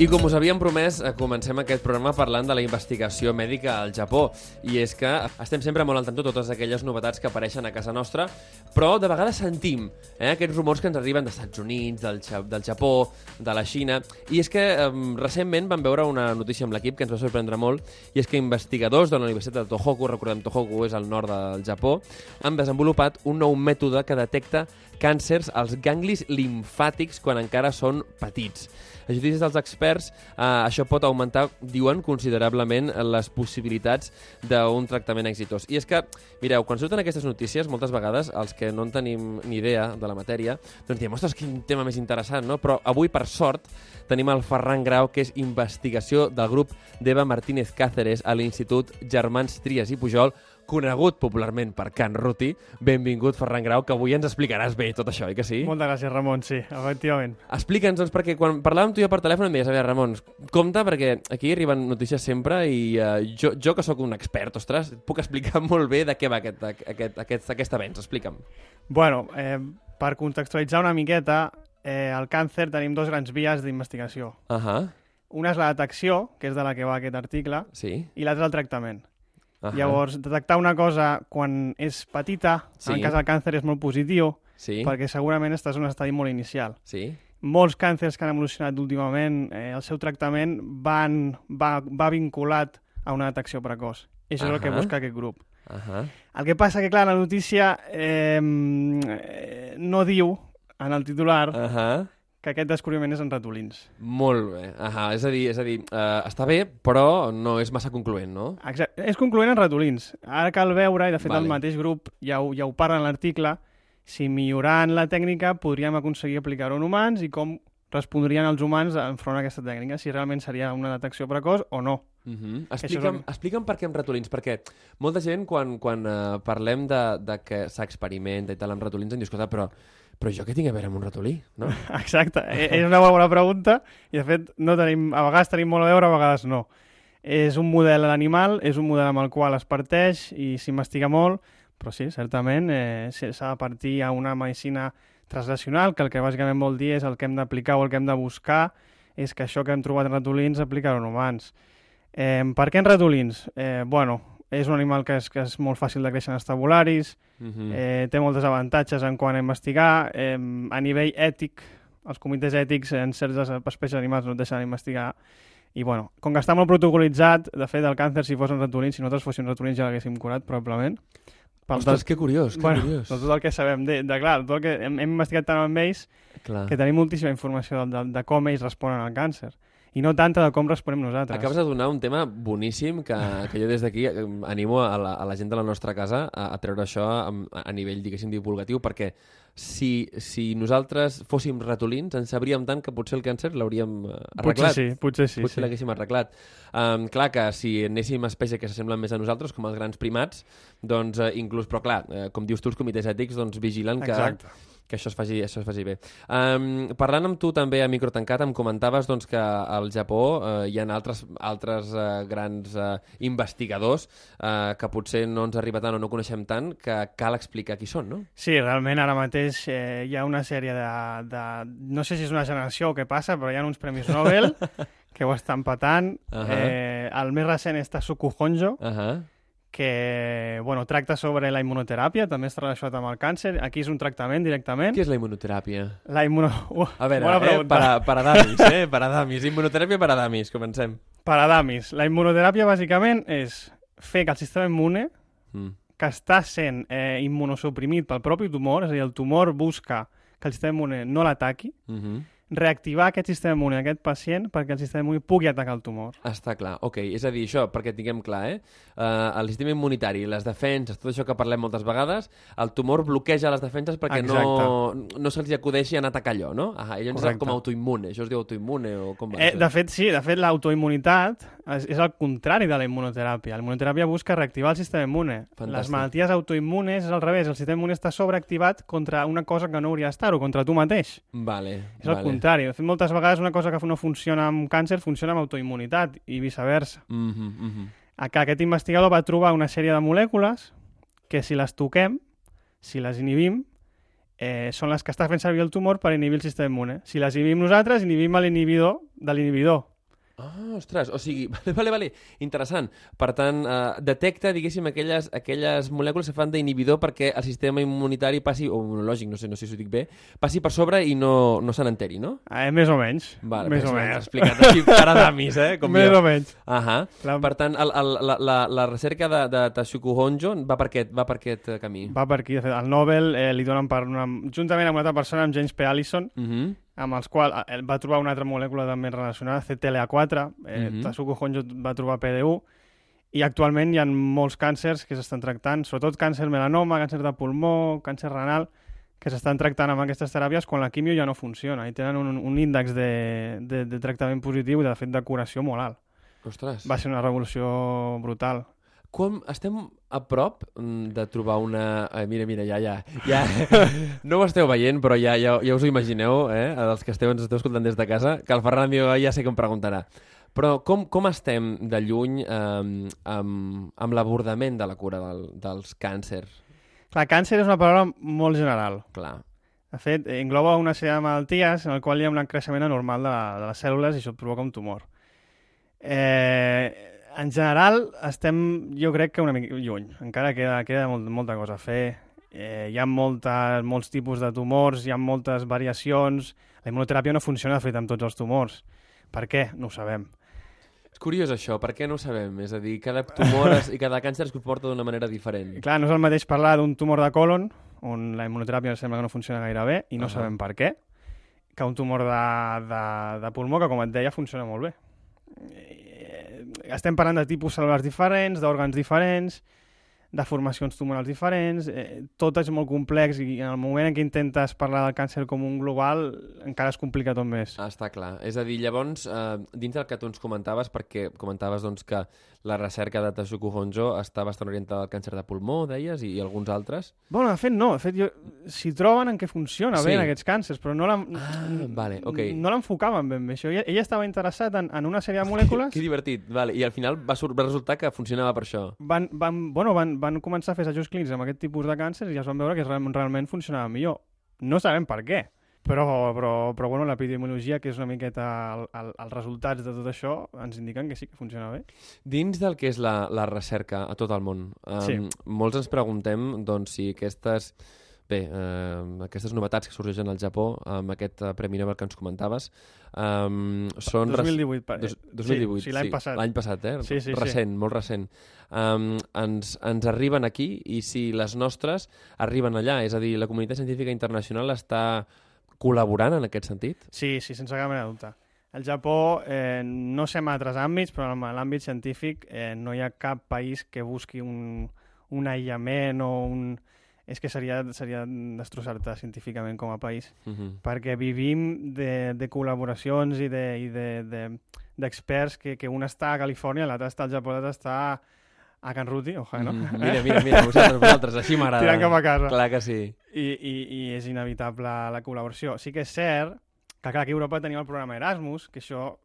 I com us havíem promès, eh, comencem aquest programa parlant de la investigació mèdica al Japó. I és que estem sempre molt al tanto totes aquelles novetats que apareixen a casa nostra, però de vegades sentim eh, aquests rumors que ens arriben dels Estats Units, del, del Japó, de la Xina... I és que eh, recentment vam veure una notícia amb l'equip que ens va sorprendre molt, i és que investigadors de la Universitat de Tohoku, recordem Tohoku és al nord del Japó, han desenvolupat un nou mètode que detecta càncers als ganglis limfàtics quan encara són petits. A judicis dels experts, eh, això pot augmentar, diuen, considerablement les possibilitats d'un tractament exitós. I és que, mireu, quan surten aquestes notícies, moltes vegades, els que no en tenim ni idea de la matèria, doncs diem, ostres, quin tema més interessant, no? Però avui, per sort, tenim el Ferran Grau, que és investigació del grup d'Eva Martínez Cáceres a l'Institut Germans Trias i Pujol, conegut popularment per Can Ruti. Benvingut, Ferran Grau, que avui ens explicaràs bé tot això, oi que sí? Moltes gràcies, Ramon, sí, efectivament. Explica'ns, doncs, perquè quan parlàvem tu i jo per telèfon em deies, a veure, Ramon, compte, perquè aquí arriben notícies sempre i uh, jo, jo que sóc un expert, ostres, puc explicar molt bé de què va aquest, aquest, aquest, aquest avenç, explica'm. Bueno, eh, per contextualitzar una miqueta, eh, al càncer tenim dos grans vies d'investigació. Uh -huh. Una és la detecció, que és de la que va aquest article, sí. i l'altra el tractament. Uh -huh. Llavors, detectar una cosa quan és petita, sí. en cas del càncer, és molt positiu, sí. perquè segurament estàs en un estadi molt inicial. Sí. Molts càncers que han evolucionat últimament, eh, el seu tractament van, va, va vinculat a una detecció precoç. I això uh -huh. és el que busca aquest grup. Uh -huh. El que passa que, clar, la notícia eh, no diu, en el titular, uh -huh que aquest descobriment és en ratolins. Molt bé. Ahà, és a dir, és a dir uh, està bé, però no és massa concloent, no? Exacte. És concloent en ratolins. Ara cal veure, i de fet vale. el mateix grup ja ho, ja ho parla en l'article, si millorant la tècnica podríem aconseguir aplicar-ho en humans i com respondrien els humans enfront a aquesta tècnica, si realment seria una detecció precoç o no. Uh -huh. explica'm, que... explica'm per què amb ratolins, perquè molta gent quan, quan uh, parlem de, de que s'experimenta i tal amb ratolins em diu, escolta, però però jo què tinc a veure amb un ratolí, no? Exacte, e, és una bona pregunta i de fet no tenim, a vegades tenim molt a veure, a vegades no. És un model animal, és un model amb el qual es parteix i s'investiga molt, però sí, certament eh, s'ha de partir a una medicina translacional, que el que bàsicament vol dir és el que hem d'aplicar o el que hem de buscar és que això que hem trobat en ratolins aplicar-ho en humans. Eh, per què en ratolins? Eh, bueno, és un animal que és, que és molt fàcil de créixer en estabularis, uh mhm. -huh. eh, té moltes avantatges en quant a investigar. Eh, a nivell ètic, els comitès ètics en certes espècies animals no et deixen investigar. I, bueno, com que està molt protocolitzat, de fet, el càncer, si fos un ratolins, si nosaltres fóssim ratolins ja l'haguéssim curat, probablement. Pel Ostres, del... que curiós, que bueno, curiós. tot el que sabem de, de clar, tot el que hem, hem investigat tant amb ells clar. que tenim moltíssima informació de, de, de com ells responen al càncer i no tanta de com responem nosaltres. Acabes de donar un tema boníssim que, que jo des d'aquí animo a la, a la gent de la nostra casa a, a treure això a, a nivell, diguéssim, divulgatiu, perquè si, si nosaltres fóssim ratolins en sabríem tant que potser el càncer l'hauríem eh, arreglat. Potser sí, potser sí. Potser sí. l'haguéssim arreglat. Um, clar que si anéssim a espècies que s'assemblen més a nosaltres, com els grans primats, doncs uh, inclús, però clar, uh, com dius tu, els comitès ètics doncs, vigilen que... Exacte que això es faci, això es faci bé. Um, parlant amb tu també a micro tancat, em comentaves doncs, que al Japó uh, hi ha altres, altres uh, grans uh, investigadors uh, que potser no ens arriba tant o no coneixem tant, que cal explicar qui són, no? Sí, realment ara mateix eh, hi ha una sèrie de, de... No sé si és una generació o què passa, però hi ha uns premis Nobel que ho estan patant. Uh -huh. eh, el més recent és Tasuku Honjo, uh -huh que bueno, tracta sobre la immunoteràpia, també està relacionat amb el càncer. Aquí és un tractament directament. Què és la immunoteràpia? La immuno... Uh, a veure, eh, per, a, per a damis, eh? Per a damis. Immunoteràpia per a damis, comencem. Per a damis. La immunoteràpia, bàsicament, és fer que el sistema immune, mm. que està sent eh, immunosuprimit pel propi tumor, és a dir, el tumor busca que el sistema immune no l'ataqui, mm -hmm reactivar aquest sistema immune d'aquest pacient perquè el sistema immune pugui atacar el tumor. Està clar, ok. És a dir, això, perquè tinguem clar, eh? Uh, el sistema immunitari, les defenses, tot això que parlem moltes vegades, el tumor bloqueja les defenses perquè Exacte. no, no se'ls acudeixi a atacar allò, no? Ah, Correcte. és com autoimmune, això es diu autoimmune o com va eh, De fet, sí, de fet l'autoimmunitat és, és el contrari de la immunoteràpia. La immunoteràpia busca reactivar el sistema immune. Fantàstic. Les malalties autoimmunes és al revés, el sistema immune està sobreactivat contra una cosa que no hauria d'estar-ho, contra tu mateix. Vale, és vale. el contrari. De fet, moltes vegades una cosa que no funciona amb càncer funciona amb autoimmunitat i viceversa. Mm -hmm, mm -hmm. Aquest investigador va trobar una sèrie de molècules que si les toquem, si les inhibim, eh, són les que està fent servir el tumor per inhibir el sistema immune. Si les inhibim nosaltres, inhibim l'inhibidor de l'inhibidor. Ah, ostres, o sigui, vale, vale, vale, interessant. Per tant, eh, detecta, diguéssim, aquelles, aquelles molècules que fan d'inhibidor perquè el sistema immunitari passi, o immunològic, no sé, no sé si ho dic bé, passi per sobre i no, no se n'enteri, no? Eh, més o menys. Vale, més o menys. explicat així, cara d'amis, eh? Com més jo. o menys. Ahà. La- Per tant, el, el, la, la, la recerca de, de Tashuku Honjo va per aquest, va per aquest eh, camí. Va per aquí. De fet, el Nobel eh, li donen per una... juntament amb una altra persona, amb James P. Allison, Uh -huh. Amb els quals eh, va trobar una altra molècula també relacionada, CTLA4, eh, Mhm. Tasuku Honjo va trobar PDU, i actualment hi ha molts càncers que s'estan tractant, sobretot càncer melanoma, càncer de pulmó, càncer renal, que s'estan tractant amb aquestes teràpies quan la quimio ja no funciona i tenen un, un índex de, de, de tractament positiu i de fet de curació molt alt. Ostres. Va ser una revolució brutal. Com estem a prop mm, de trobar una... Eh, mira, mira, ja, ja, ja... No ho esteu veient, però ja, ja, ja us ho imagineu, eh? Els que esteu, ens esteu escoltant des de casa, que el Ferran Amigo ja sé que em preguntarà. Però com, com estem de lluny eh, amb, amb l'abordament de la cura del, dels càncers? Clar, càncer és una paraula molt general. Clar. De fet, engloba una sèrie de malalties en el qual hi ha un creixement anormal de, de les cèl·lules i això provoca un tumor. Eh, en general, estem, jo crec que una mica lluny. Encara queda, queda molt, molta cosa a fer. Eh, hi ha molta, molts tipus de tumors, hi ha moltes variacions. La immunoteràpia no funciona, de fet, amb tots els tumors. Per què? No ho sabem. És curiós això, per què no ho sabem? És a dir, cada tumor es, i cada càncer es comporta d'una manera diferent. Clar, no és el mateix parlar d'un tumor de colon, on la immunoteràpia sembla que no funciona gaire bé, i no Ahà. sabem per què, que un tumor de, de, de pulmó, que com et deia, funciona molt bé. Estem parlant de tipus cel·lulars diferents, d'òrgans diferents, de formacions tumorals diferents, eh, tot és molt complex i en el moment en què intentes parlar del càncer com un global encara es complica tot més. Ah, està clar. És a dir, llavors, eh, dins del que tu ens comentaves, perquè comentaves doncs, que la recerca de Tashuku Honjo està bastant orientada al càncer de pulmó, deies, i, i alguns altres. Bueno, de fet, no. De fet, jo, si troben en què funciona Sí. bé en aquests càncers, però no l'en- Ah, vale, ok. no l'enfocaven ben bé. Això. Ella, ella estava interessat en, en una sèrie de molècules. Que divertit, vale. I al final va, va resultar que funcionava per això. Van, van, bueno, van, van començar a fer assajos clínics amb aquest tipus de càncers i ja es van veure que real, realment funcionava millor. No sabem per què, però, però, però bueno, l'epidemiologia, que és una miqueta el, el, els resultats de tot això, ens indiquen que sí que funciona bé. Dins del que és la, la recerca a tot el món, um, Sí. molts ens preguntem doncs, si aquestes, bé, eh, aquestes novetats que sorgeixen al Japó, amb aquest eh, Premi Nobel que ens comentaves, um, són... res- 2018, pa- Dos, eh, 2018, sí, sí, l'any passat. L'any passat, eh? Sí, sí, sí. recent, molt recent. Um, ens, ens arriben aquí i si les nostres arriben allà, és a dir, la comunitat científica internacional està col·laborant en aquest sentit? Sí, sí, sense cap mena de dubte. Al Japó, eh, no sé en altres àmbits, però en l'àmbit científic eh, no hi ha cap país que busqui un, un aïllament o un... És que seria, seria destrossar-te científicament com a país. Uh -huh. perquè vivim de, de col·laboracions i de- i de- de- d'experts de, que, que un està a Califòrnia, l'altre està al Japó, l'altre està a Can Ruti, ojalà, no? Mm, mira, mira, mira, vosaltres, vosaltres, així m'agrada. Tirant cap a casa. Clar que sí. I, i, I és inevitable la col·laboració. Sí que és cert que, clar, aquí a Europa tenim el programa Erasmus, que això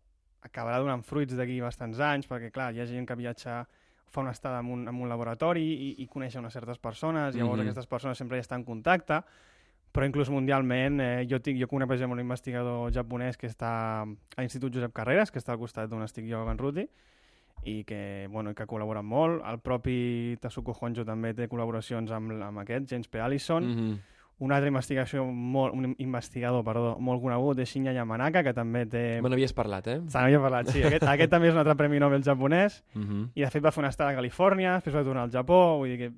acabarà donant fruits d'aquí bastants anys, perquè, clar, hi ha gent que viatja fa una estada en un, en un laboratori i, i coneix unes certes persones, i llavors Mhm. aquestes persones sempre hi estan en contacte, però inclús mundialment, eh, jo, tinc, jo conec, per exemple, un investigador japonès que està a l'Institut Josep Carreras, que està al costat d'on estic jo Can Ruti, i que, bueno, que col·laboren molt. El propi Tasuku Honjo també té col·laboracions amb, amb aquest, James P. Allison. Mm -hmm. Un altre investigació molt, un investigador perdó, molt conegut és Shinya Yamanaka, que també té... Me n'havies parlat, eh? Se n'havia parlat, sí. Aquest, aquest també és un altre Premi Nobel japonès Mm -hmm. i de fet va fer una estada a Califòrnia, després va tornar al Japó, vull dir que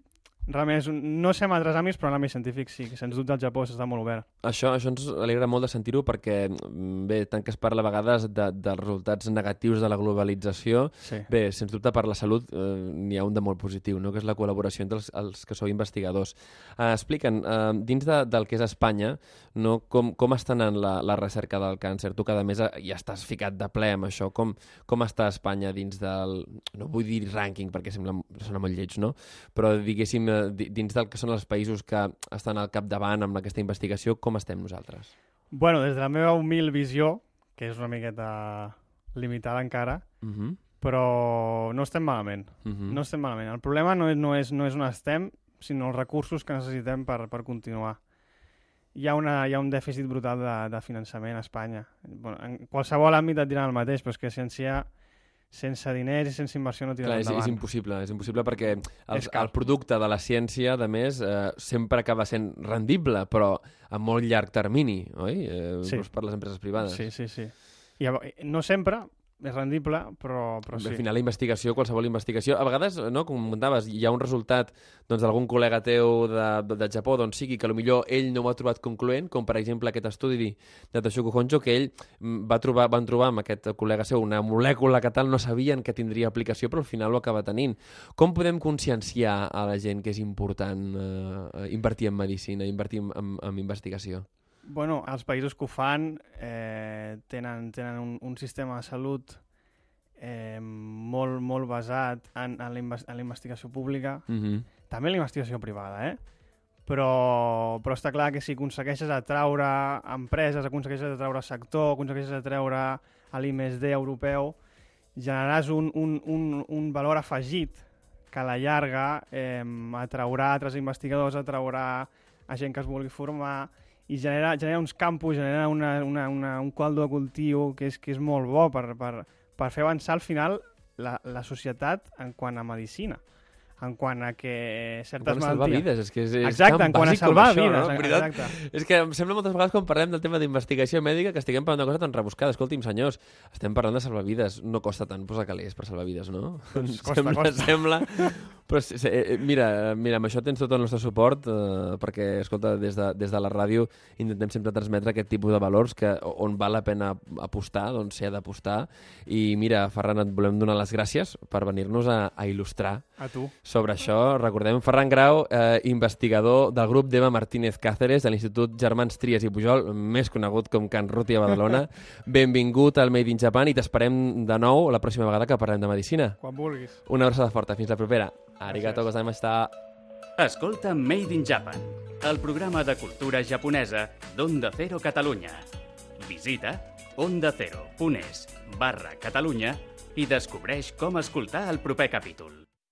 realment no sé amb altres àmbits, però en l'àmbit científic sí, que sens dubte el Japó està molt obert. Això, això ens alegra molt de sentir-ho perquè, mm, bé, tant que es parla a vegades de, dels resultats negatius de la globalització, Sí. bé, sens dubte per la salut eh, n'hi ha un de molt positiu, no? que és la col·laboració entre els, els que sou investigadors. Eh, expliquen, eh, dins de, del que és Espanya, no, com, com està anant la, la recerca del càncer? Tu cada mes ja estàs ficat de ple amb això. Com, com està Espanya dins del... No vull dir rànquing perquè sembla, sona molt lleig, no? Però diguéssim, eh, dins del que són els països que estan al capdavant amb aquesta investigació, com estem nosaltres? Bueno, des de la meva humil visió, que és una miqueta limitada encara, Uh -huh. però no estem malament. Uh -huh. No estem malament. El problema no és, no és, no és on estem, sinó els recursos que necessitem per, per continuar. hi ha, una, hi ha un dèficit brutal de, de finançament a Espanya. Bueno, en qualsevol àmbit et diran el mateix, però és que ciència sense diners i sense inversió no tires Clar, és, endavant. és impossible, és impossible perquè el, el producte de la ciència, de més, eh, sempre acaba sent rendible, però a molt llarg termini, oi? Eh, Sí. per les empreses privades. Sí, sí, sí. I, no sempre és rendible, però, però sí. Al final, la investigació, qualsevol investigació... A vegades, no, com comentaves, hi ha un resultat doncs, d'algun col·lega teu de, de, de Japó, doncs sigui que millor ell no ho ha trobat concloent, com per exemple aquest estudi de Toshoku Honjo, que ell va trobar, van trobar amb aquest col·lega seu una molècula que tal no sabien que tindria aplicació, però al final ho acaba tenint. Com podem conscienciar a la gent que és important eh, invertir en medicina, invertir en, en, en investigació? Bueno, els països que ho fan eh, tenen, tenen un, un sistema de salut eh, molt, molt basat en, en, la en la investigació pública, Mm -hmm. també en la investigació privada, eh? Però, però està clar que si aconsegueixes atraure empreses, aconsegueixes atraure sector, aconsegueixes atraure a l'I+D europeu, generaràs un, un, un, un valor afegit que a la llarga eh, atraurà altres investigadors, atraurà a gent que es vulgui formar i genera, genera uns campus, genera una, una, una, un caldo de cultiu que és, que és molt bo per, per, per fer avançar al final la, la societat en quant a medicina en quant a que certes Quan salvar malalties... vides, és que és, és Exacte, tan en quant a bàsic com salvar això, vides. no? En veritat, Exacte. És que em sembla moltes vegades quan parlem del tema d'investigació mèdica que estiguem parlant d'una cosa tan rebuscada. Escolti'm, senyors, estem parlant de salvar vides. No costa tant posar calés per salvar vides, no? Doncs costa, sembla, costa. Sembla... Però, sí, sí, eh, mira, mira, amb això tens tot el nostre suport eh, perquè, escolta, des de, des de la ràdio intentem sempre transmetre aquest tipus de valors que on val la pena apostar, doncs s'hi ha d'apostar. I mira, Ferran, et volem donar les gràcies per venir-nos a, a il·lustrar A tu. sobre això. Recordem Ferran Grau, eh, investigador del grup d'Eva Martínez Cáceres de l'Institut Germans Trias i Pujol, més conegut com Can Ruti a Badalona. Benvingut al Made in Japan i t'esperem de nou la pròxima vegada que parlem de medicina. Quan vulguis. Una abraçada forta. Fins la propera. Arigato gozaimashita. Escolta Made in Japan, el programa de cultura japonesa d'Onda Cero Catalunya. Visita ondacero.es barra Catalunya i descobreix com escoltar el proper capítol.